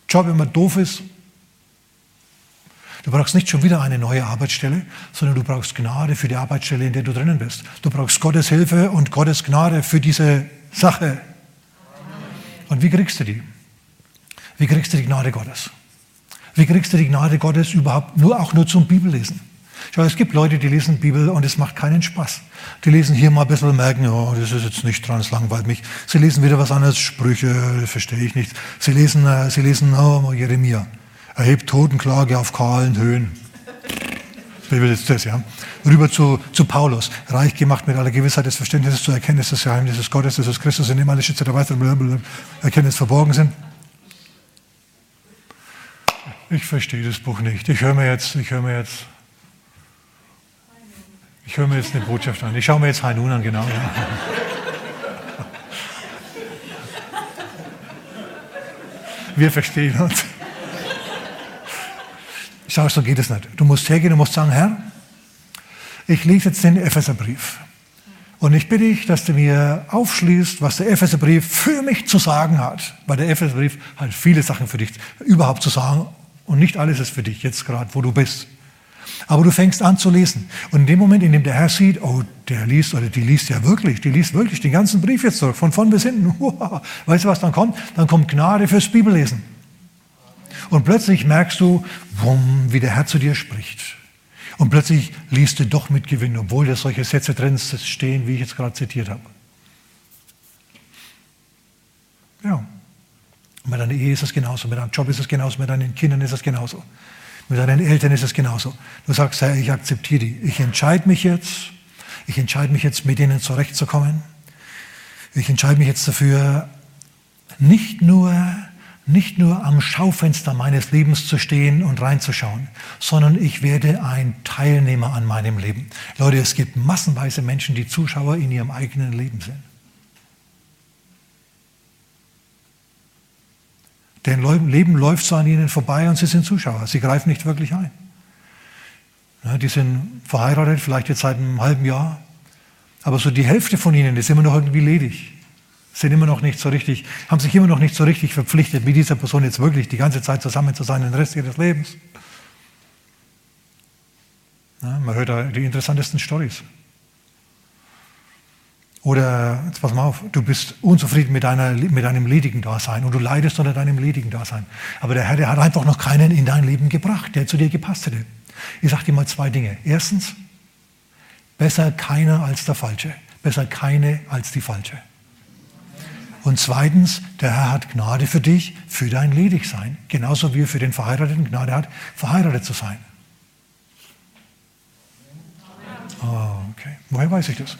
A: Job immer doof ist. Du brauchst nicht schon wieder eine neue Arbeitsstelle, sondern du brauchst Gnade für die Arbeitsstelle, in der du drinnen bist. Du brauchst Gottes Hilfe und Gottes Gnade für diese Sache. Und wie kriegst du die? Wie kriegst du die Gnade Gottes? Wie kriegst du die Gnade Gottes überhaupt nur auch nur zum Bibellesen? Schau, es gibt Leute, die lesen Bibel und es macht keinen Spaß. Die lesen hier mal ein bisschen und merken, oh, das ist jetzt nicht dran, es langweilt mich. Sie lesen wieder was anderes, Sprüche, das verstehe ich nicht. Sie lesen, äh, sie lesen oh, Jeremia. Erhebt Totenklage auf kahlen Höhen. Will jetzt das, ja? Rüber zu, zu Paulus. Reich gemacht mit aller Gewissheit des Verständnisses zur Erkenntnis des Geheimnisses Gottes, des Christus, in dem alle Schütze der weiteren Erkenntnis verborgen sind. Ich verstehe das Buch nicht. Ich höre mir jetzt, ich höre mir jetzt ich höre mir jetzt eine Botschaft an. Ich schaue mir jetzt Hainun an, genau. Ja. Wir verstehen uns. Schau, so geht es nicht. Du musst hergehen und musst sagen, Herr, ich lese jetzt den Epheserbrief. Und ich bitte dich, dass du mir aufschließt, was der Epheserbrief für mich zu sagen hat. Weil der Epheserbrief hat viele Sachen für dich überhaupt zu sagen. Und nicht alles ist für dich jetzt gerade, wo du bist. Aber du fängst an zu lesen. Und in dem Moment, in dem der Herr sieht, oh, der liest oder die liest ja wirklich, die liest wirklich den ganzen Brief jetzt zurück, von vorn bis hinten. (laughs) Weißt du, was dann kommt? Dann kommt Gnade fürs Bibellesen. Und plötzlich merkst du, wumm, wie der Herr zu dir spricht. Und plötzlich liest du doch mit Gewinn, obwohl da solche Sätze drin stehen, wie ich jetzt gerade zitiert habe. Ja. Mit deiner Ehe ist es genauso, mit deinem Job ist es genauso, mit deinen Kindern ist es genauso. Mit deinen Eltern ist es genauso. Du sagst, Herr, ich akzeptiere die. Ich entscheide mich jetzt, ich entscheide mich jetzt, mit denen zurechtzukommen. Ich entscheide mich jetzt dafür, nicht nur, nicht nur am Schaufenster meines Lebens zu stehen und reinzuschauen, sondern ich werde ein Teilnehmer an meinem Leben. Leute, es gibt massenweise Menschen, die Zuschauer in ihrem eigenen Leben sind. Deren Leben läuft so an ihnen vorbei und sie sind Zuschauer. Sie greifen nicht wirklich ein. Die sind verheiratet, vielleicht jetzt seit einem halben Jahr. Aber so die Hälfte von ihnen ist immer noch irgendwie ledig. Sind immer noch nicht so richtig, haben sich immer noch nicht so richtig verpflichtet, mit dieser Person jetzt wirklich die ganze Zeit zusammen zu sein, den Rest ihres Lebens. Ja, man hört da die interessantesten Stories. Oder, jetzt pass mal auf, du bist unzufrieden mit, deiner, mit deinem ledigen Dasein und du leidest unter deinem ledigen Dasein. Aber der Herr, der hat einfach noch keinen in dein Leben gebracht, der zu dir gepasst hätte. Ich sage dir mal zwei Dinge. Erstens, besser keiner als der Falsche. Besser keine als die Falsche. Und zweitens, der Herr hat Gnade für dich, für dein Ledigsein. Genauso wie er für den Verheirateten Gnade hat, verheiratet zu sein. Oh, okay. Woher weiß ich das?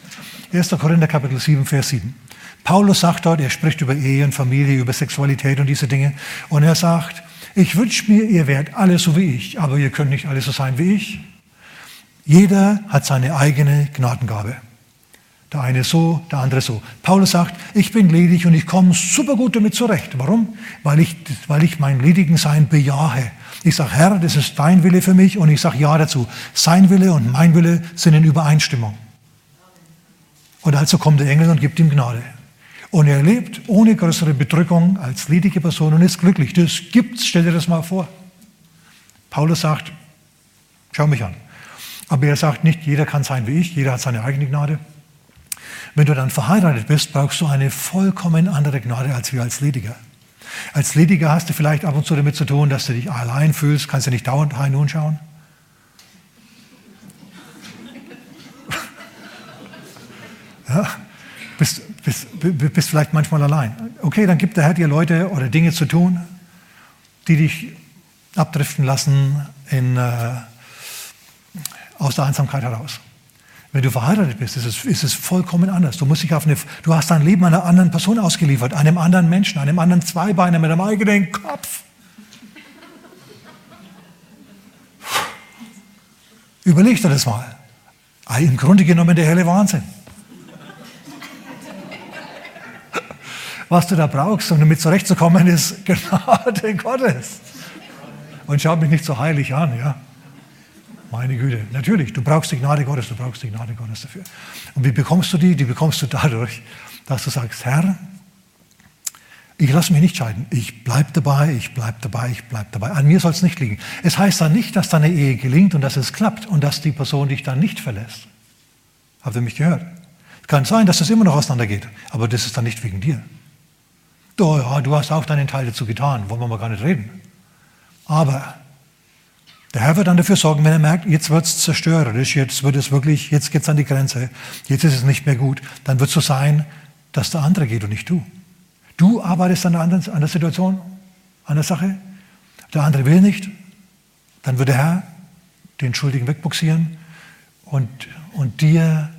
A: 1. Korinther Kapitel 7, Vers 7. Paulus sagt dort, er spricht über Ehe und Familie, über Sexualität und diese Dinge. Und er sagt, ich wünsche mir, ihr werdet alle so wie ich, aber ihr könnt nicht alle so sein wie ich. Jeder hat seine eigene Gnadengabe. Der eine so, der andere so. Paulus sagt, ich bin ledig und ich komme super gut damit zurecht. Warum? Weil ich, weil ich mein Ledigensein bejahe. Ich sage, Herr, das ist dein Wille für mich und ich sage Ja dazu. Sein Wille und mein Wille sind in Übereinstimmung. Und also kommt der Engel und gibt ihm Gnade. Und er lebt ohne größere Bedrückung als ledige Person und ist glücklich. Das gibt's, stell dir das mal vor. Paulus sagt, schau mich an. Aber er sagt nicht, jeder kann sein wie ich, jeder hat seine eigene Gnade. Wenn du dann verheiratet bist, brauchst du eine vollkommen andere Gnade als wir als Lediger. Als Lediger hast du vielleicht ab und zu damit zu tun, dass du dich allein fühlst, kannst du nicht dauernd rein und schauen. (laughs) Ja, bist, bist, bist vielleicht manchmal allein. Okay, dann gibt der Herr dir Leute oder Dinge zu tun, die dich abdriften lassen in, äh, aus der Einsamkeit heraus. Wenn du verheiratet bist, ist es, ist es vollkommen anders. Du, musst dich auf eine, du hast dein Leben einer anderen Person ausgeliefert, einem anderen Menschen, einem anderen Zweibeiner mit einem eigenen Kopf. Überleg dir das mal. Im Grunde genommen der helle Wahnsinn. was du da brauchst, um damit zurechtzukommen, ist (laughs) Gnade Gottes. Und schau mich nicht so heilig an, ja. Meine Güte, natürlich, du brauchst die Gnade Gottes, du brauchst die Gnade Gottes dafür. Und wie bekommst du die? Die bekommst du dadurch, dass du sagst, Herr, ich lasse mich nicht scheiden. Ich bleibe dabei, ich bleibe dabei, ich bleibe dabei. An mir soll es nicht liegen. Es heißt dann nicht, dass deine Ehe gelingt und dass es klappt und dass die Person dich dann nicht verlässt. Habt ihr mich gehört? Es kann sein, dass es immer noch auseinandergeht, aber das ist dann nicht wegen dir. Oh ja, du hast auch deinen Teil dazu getan, wollen wir mal gar nicht reden. Aber der Herr wird dann dafür sorgen, wenn er merkt, jetzt wird es zerstörerisch, jetzt wird es wirklich, jetzt geht es an die Grenze, jetzt ist es nicht mehr gut, dann wird es so sein, dass der andere geht und nicht du. Du arbeitest an der, anderen, an der Situation, an der Sache, der andere will nicht, dann wird der Herr den Schuldigen wegbuxieren und, und dir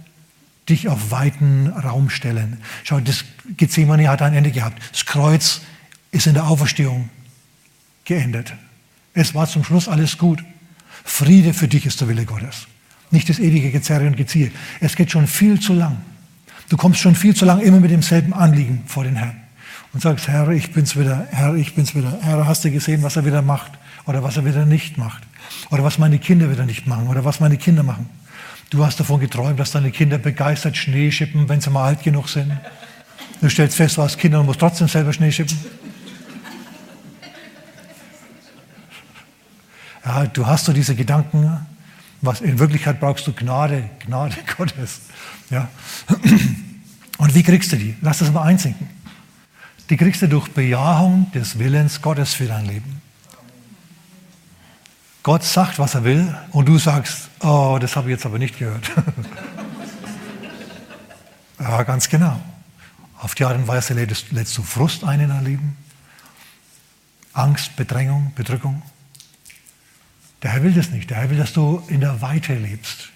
A: dich auf weiten Raum stellen. Schau, das Gethsemane hat ein Ende gehabt. Das Kreuz ist in der Auferstehung geendet. Es war zum Schluss alles gut. Friede für dich ist der Wille Gottes. Nicht das ewige Gezerre und Geziehe. Es geht schon viel zu lang. Du kommst schon viel zu lang immer mit demselben Anliegen vor den Herrn und sagst, Herr, ich bin's wieder, Herr, ich bin's wieder. Herr, hast du gesehen, was er wieder macht oder was er wieder nicht macht oder was meine Kinder wieder nicht machen oder was meine Kinder machen. Du hast davon geträumt, dass deine Kinder begeistert Schnee schippen, wenn sie mal alt genug sind. Du stellst fest, du hast Kinder und musst trotzdem selber Schnee schippen. Ja, du hast so diese Gedanken, was in Wirklichkeit brauchst du Gnade, Gnade (laughs) Gottes. Ja. Und wie kriegst du die? Lass das mal einsinken. Die kriegst du durch Bejahung des Willens Gottes für dein Leben. Gott sagt, was er will, und du sagst, oh, das habe ich jetzt aber nicht gehört. (laughs) ja, ganz genau. Auf die Art und Weise lädst, lädst du Frust ein in dein Leben. Angst, Bedrängung, Bedrückung. Der Herr will das nicht. Der Herr will, dass du in der Weite lebst.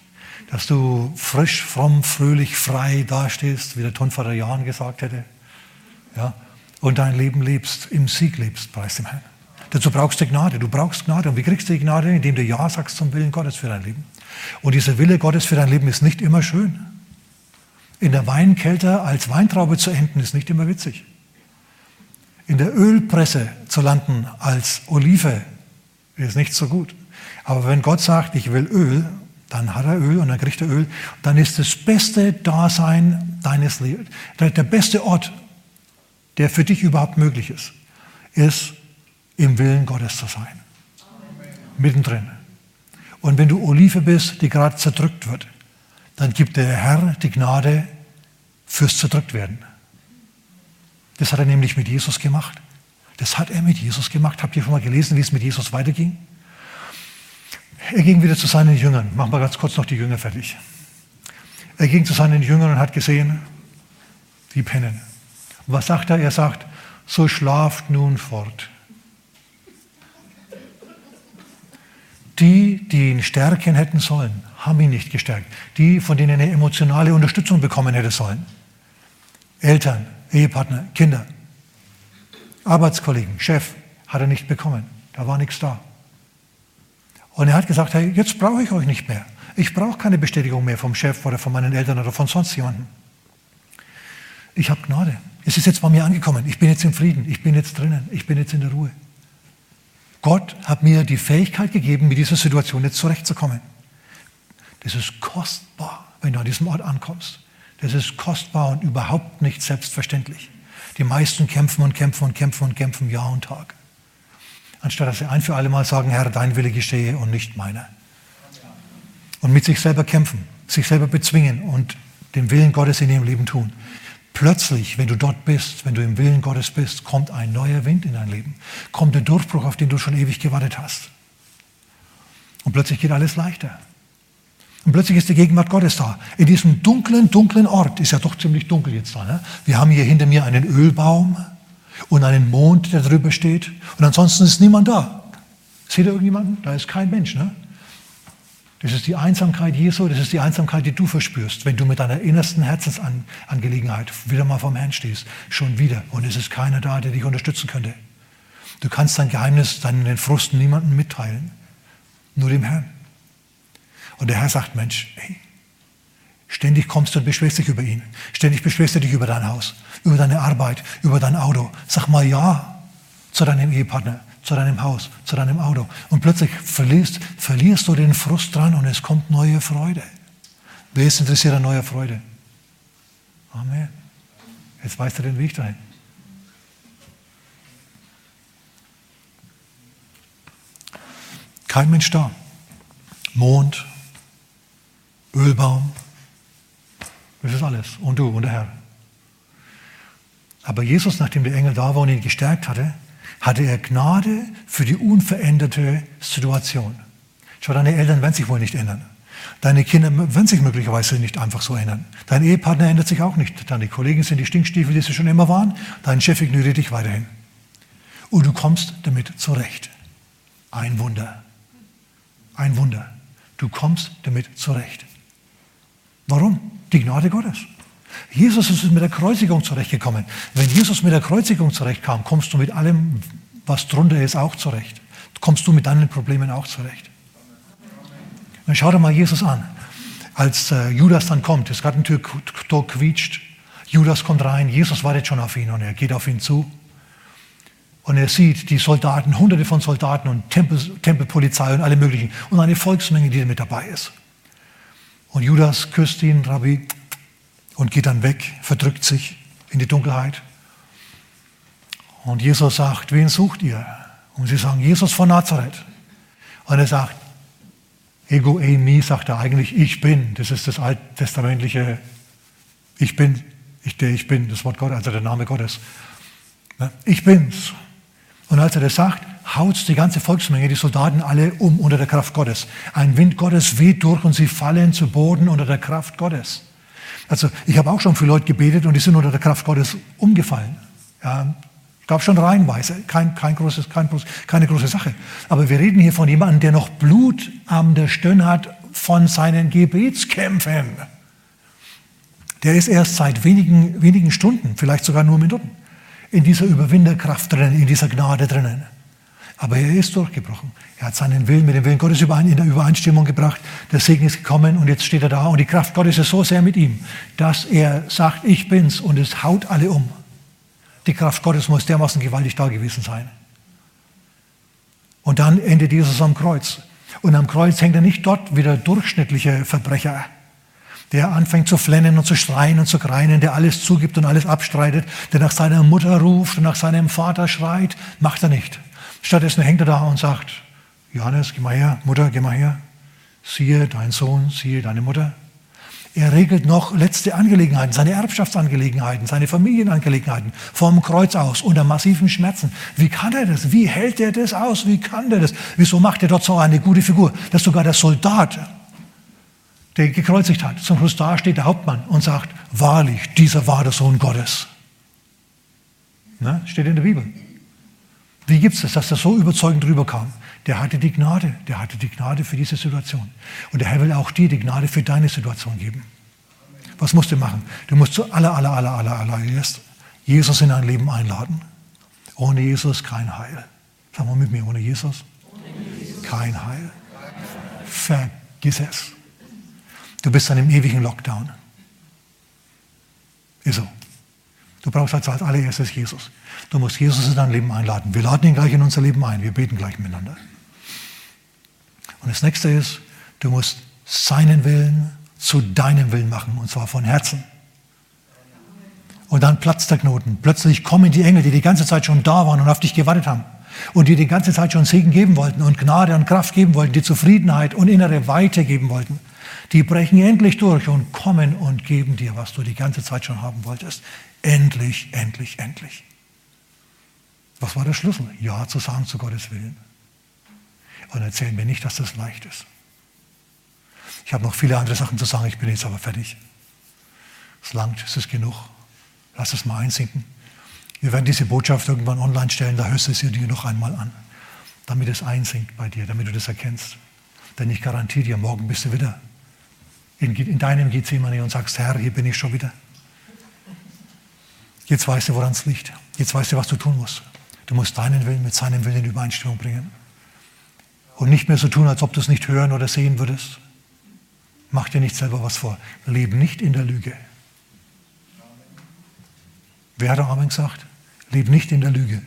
A: Dass du frisch, fromm, fröhlich, frei dastehst, wie der Tonvater Jan gesagt hätte. Ja? Und dein Leben lebst, im Sieg lebst, preis dem Herrn. Dazu brauchst du Gnade. Du brauchst Gnade. Und wie kriegst du die Gnade? Indem du Ja sagst zum Willen Gottes für dein Leben. Und dieser Wille Gottes für dein Leben ist nicht immer schön. In der Weinkälte als Weintraube zu enden, ist nicht immer witzig. In der Ölpresse zu landen als Olive ist nicht so gut. Aber wenn Gott sagt, ich will Öl, dann hat er Öl und dann kriegt er Öl. Dann ist das beste Dasein deines Lebens, der beste Ort, der für dich überhaupt möglich ist, ist im Willen Gottes zu sein. Mittendrin. Und wenn du Olive bist, die gerade zerdrückt wird, dann gibt der Herr die Gnade fürs Zerdrücktwerden. Das hat er nämlich mit Jesus gemacht. Das hat er mit Jesus gemacht. Habt ihr schon mal gelesen, wie es mit Jesus weiterging? Er ging wieder zu seinen Jüngern. Machen wir ganz kurz noch die Jünger fertig. Er ging zu seinen Jüngern und hat gesehen, die pennen. Und was sagt er? Er sagt, so schlaft nun fort. Die, die ihn stärken hätten sollen, haben ihn nicht gestärkt. Die, von denen er emotionale Unterstützung bekommen hätte sollen. Eltern, Ehepartner, Kinder, Arbeitskollegen, Chef, hat er nicht bekommen. Da war nichts da. Und er hat gesagt, hey, jetzt brauche ich euch nicht mehr. Ich brauche keine Bestätigung mehr vom Chef oder von meinen Eltern oder von sonst jemandem. Ich habe Gnade. Es ist jetzt bei mir angekommen. Ich bin jetzt im Frieden. Ich bin jetzt drinnen. Ich bin jetzt in der Ruhe. Gott hat mir die Fähigkeit gegeben, mit dieser Situation jetzt zurechtzukommen. Das ist kostbar, wenn du an diesem Ort ankommst. Das ist kostbar und überhaupt nicht selbstverständlich. Die meisten kämpfen und kämpfen und kämpfen und kämpfen Jahr und Tag. Anstatt dass sie ein für alle Mal sagen, Herr, dein Wille geschehe und nicht meiner. Und mit sich selber kämpfen, sich selber bezwingen und den Willen Gottes in ihrem Leben tun. Plötzlich, wenn du dort bist, wenn du im Willen Gottes bist, kommt ein neuer Wind in dein Leben. Kommt der Durchbruch, auf den du schon ewig gewartet hast. Und plötzlich geht alles leichter. Und plötzlich ist die Gegenwart Gottes da. In diesem dunklen, dunklen Ort, ist ja doch ziemlich dunkel jetzt da. Ne? Wir haben hier hinter mir einen Ölbaum und einen Mond, der drüber steht. Und ansonsten ist niemand da. Seht ihr irgendjemanden? Da ist kein Mensch. Ne? Das ist die Einsamkeit Jesu, das ist die Einsamkeit, die du verspürst, wenn du mit deiner innersten Herzensangelegenheit wieder mal vom Herrn stehst. Schon wieder. Und es ist keiner da, der dich unterstützen könnte. Du kannst dein Geheimnis, deinen Frust niemandem mitteilen. Nur dem Herrn. Und der Herr sagt, Mensch, hey, ständig kommst du und beschwerst dich über ihn. Ständig beschwerst du dich über dein Haus, über deine Arbeit, über dein Auto. Sag mal Ja zu deinem Ehepartner, zu deinem Haus, zu deinem Auto. Und plötzlich verlierst, verlierst du den Frust dran und es kommt neue Freude. Wer ist interessiert an neuer Freude? Amen. Jetzt weißt du den Weg dahin. Kein Mensch da. Mond, Ölbaum. Das ist alles. Und du und der Herr. Aber Jesus, nachdem der Engel da war und ihn gestärkt hatte, hatte er Gnade für die unveränderte Situation. Schau, deine Eltern werden sich wohl nicht ändern. Deine Kinder werden sich möglicherweise nicht einfach so ändern. Dein Ehepartner ändert sich auch nicht. Deine Kollegen sind die Stinkstiefel, die sie schon immer waren. Dein Chef ignoriert dich weiterhin. Und du kommst damit zurecht. Ein Wunder. Ein Wunder. Du kommst damit zurecht. Warum? Die Gnade Gottes. Jesus ist mit der Kreuzigung zurechtgekommen. Wenn Jesus mit der Kreuzigung zurechtkam, kommst du mit allem, was drunter ist, auch zurecht. Kommst du mit deinen Problemen auch zurecht. Dann schau dir mal Jesus an. Als äh, Judas dann kommt, das Gartentür quietscht, Judas kommt rein, Jesus wartet schon auf ihn und er geht auf ihn zu. Und er sieht die Soldaten, hunderte von Soldaten und Tempel, Tempelpolizei und alle möglichen und eine Volksmenge, die mit dabei ist. Und Judas küsst ihn, Rabbi, und geht dann weg, verdrückt sich in die Dunkelheit. Und Jesus sagt, wen sucht ihr? Und sie sagen, Jesus von Nazareth. Und er sagt, Ego eimi, sagt er eigentlich, ich bin. Das ist das alttestamentliche Ich bin, ich, der ich bin, das Wort Gott, also der Name Gottes. Ich bin's. Und als er das sagt, haut die ganze Volksmenge, die Soldaten alle um unter der Kraft Gottes. Ein Wind Gottes weht durch und sie fallen zu Boden unter der Kraft Gottes. Also ich habe auch schon für Leute gebetet und die sind unter der Kraft Gottes umgefallen. Ja, Gab schon reihenweise, kein, kein großes, kein, keine große Sache. Aber wir reden hier von jemandem, der noch Blut an der Stirn hat von seinen Gebetskämpfen. Der ist erst seit wenigen, wenigen Stunden, vielleicht sogar nur Minuten, in dieser Überwinderkraft drinnen, in dieser Gnade drinnen. Aber er ist durchgebrochen. Er hat seinen Willen mit dem Willen Gottes in der Übereinstimmung gebracht. Der Segen ist gekommen und jetzt steht er da und die Kraft Gottes ist so sehr mit ihm, dass er sagt, ich bin's und es haut alle um. Die Kraft Gottes muss dermaßen gewaltig da gewesen sein. Und dann endet Jesus am Kreuz. Und am Kreuz hängt er nicht dort wie der durchschnittliche Verbrecher, der anfängt zu flennen und zu schreien und zu greinen, der alles zugibt und alles abstreitet, der nach seiner Mutter ruft und nach seinem Vater schreit, macht er nicht. Stattdessen hängt er da und sagt, Johannes, geh mal her, Mutter, geh mal her, siehe dein Sohn, siehe deine Mutter. Er regelt noch letzte Angelegenheiten, seine Erbschaftsangelegenheiten, seine Familienangelegenheiten vom Kreuz aus unter massiven Schmerzen. Wie kann er das? Wie hält er das aus? Wie kann er das? Wieso macht er dort so eine gute Figur, dass sogar der Soldat, der gekreuzigt hat, zum Schluss da steht der Hauptmann und sagt, wahrlich, dieser war der Sohn Gottes. Na, steht in der Bibel. Wie gibt es das, dass das so überzeugend rüberkam? Der hatte die Gnade, der hatte die Gnade für diese Situation. Und der Herr will auch dir die Gnade für deine Situation geben. Was musst du machen? Du musst zu aller, aller, aller, aller, allererst Jesus in dein Leben einladen. Ohne Jesus kein Heil. Sag mal mit mir, ohne Jesus? Kein Heil. Vergiss es. Du bist dann im ewigen Lockdown. Ist so. Du brauchst als allererstes Jesus. Du musst Jesus in dein Leben einladen. Wir laden ihn gleich in unser Leben ein. Wir beten gleich miteinander. Und das nächste ist, du musst seinen Willen zu deinem Willen machen, und zwar von Herzen. Und dann platzt der Knoten. Plötzlich kommen die Engel, die die ganze Zeit schon da waren und auf dich gewartet haben. Und die die ganze Zeit schon Segen geben wollten und Gnade und Kraft geben wollten, die Zufriedenheit und innere Weite geben wollten. Die brechen endlich durch und kommen und geben dir, was du die ganze Zeit schon haben wolltest. Endlich, endlich, endlich. Was war der Schlüssel? Ja zu sagen zu Gottes Willen. Und erzählen mir nicht, dass das leicht ist. Ich habe noch viele andere Sachen zu sagen, ich bin jetzt aber fertig. Es langt, es ist genug. Lass es mal einsinken. Wir werden diese Botschaft irgendwann online stellen, da hörst du es dir noch einmal an, damit es einsinkt bei dir, damit du das erkennst. Denn ich garantiere dir, morgen bist du wieder in, in deinem Gethsemane und sagst, Herr, hier bin ich schon wieder. Jetzt weißt du, woran es liegt. Jetzt weißt du, was du tun musst. Du musst deinen Willen mit seinem Willen in Übereinstimmung bringen. Und nicht mehr so tun, als ob du es nicht hören oder sehen würdest. Mach dir nicht selber was vor. Lebe nicht in der Lüge. Wer hat Amen gesagt? Lebe nicht in der Lüge.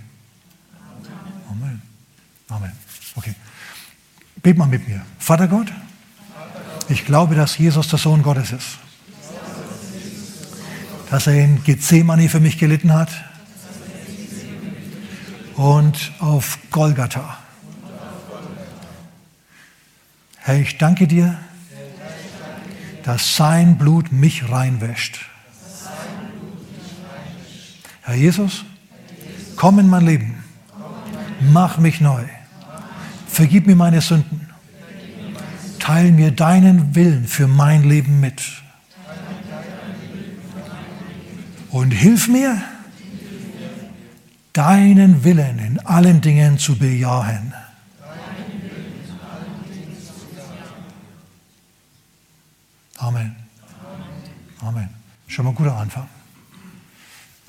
A: Amen. Amen. Okay. Bet mal mit mir. Vater Gott, ich glaube, dass Jesus der Sohn Gottes ist. Dass er in Gethsemane für mich gelitten hat. Und auf Golgatha Herr, ich danke dir, dass sein Blut mich reinwäscht. Herr Jesus, komm in mein Leben. Mach mich neu. Vergib mir meine Sünden. Teil mir deinen Willen für mein Leben mit. Und hilf mir, deinen Willen in allen Dingen zu bejahen. Amen. Amen. Schon mal ein guter Anfang.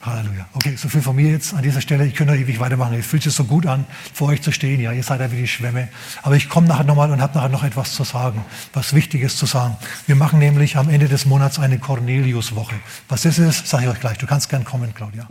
A: Halleluja. Okay, so viel von mir jetzt an dieser Stelle. Ich könnte noch ewig weitermachen. Es fühlt sich so gut an, vor euch zu stehen. Ja, ihr seid ja wie die Schwämme. Aber ich komme nachher nochmal und habe nachher noch etwas zu sagen, was Wichtiges zu sagen. Wir machen nämlich am Ende des Monats eine Cornelius-Woche. Was ist es? Sage ich euch gleich. Du kannst gern kommen, Claudia.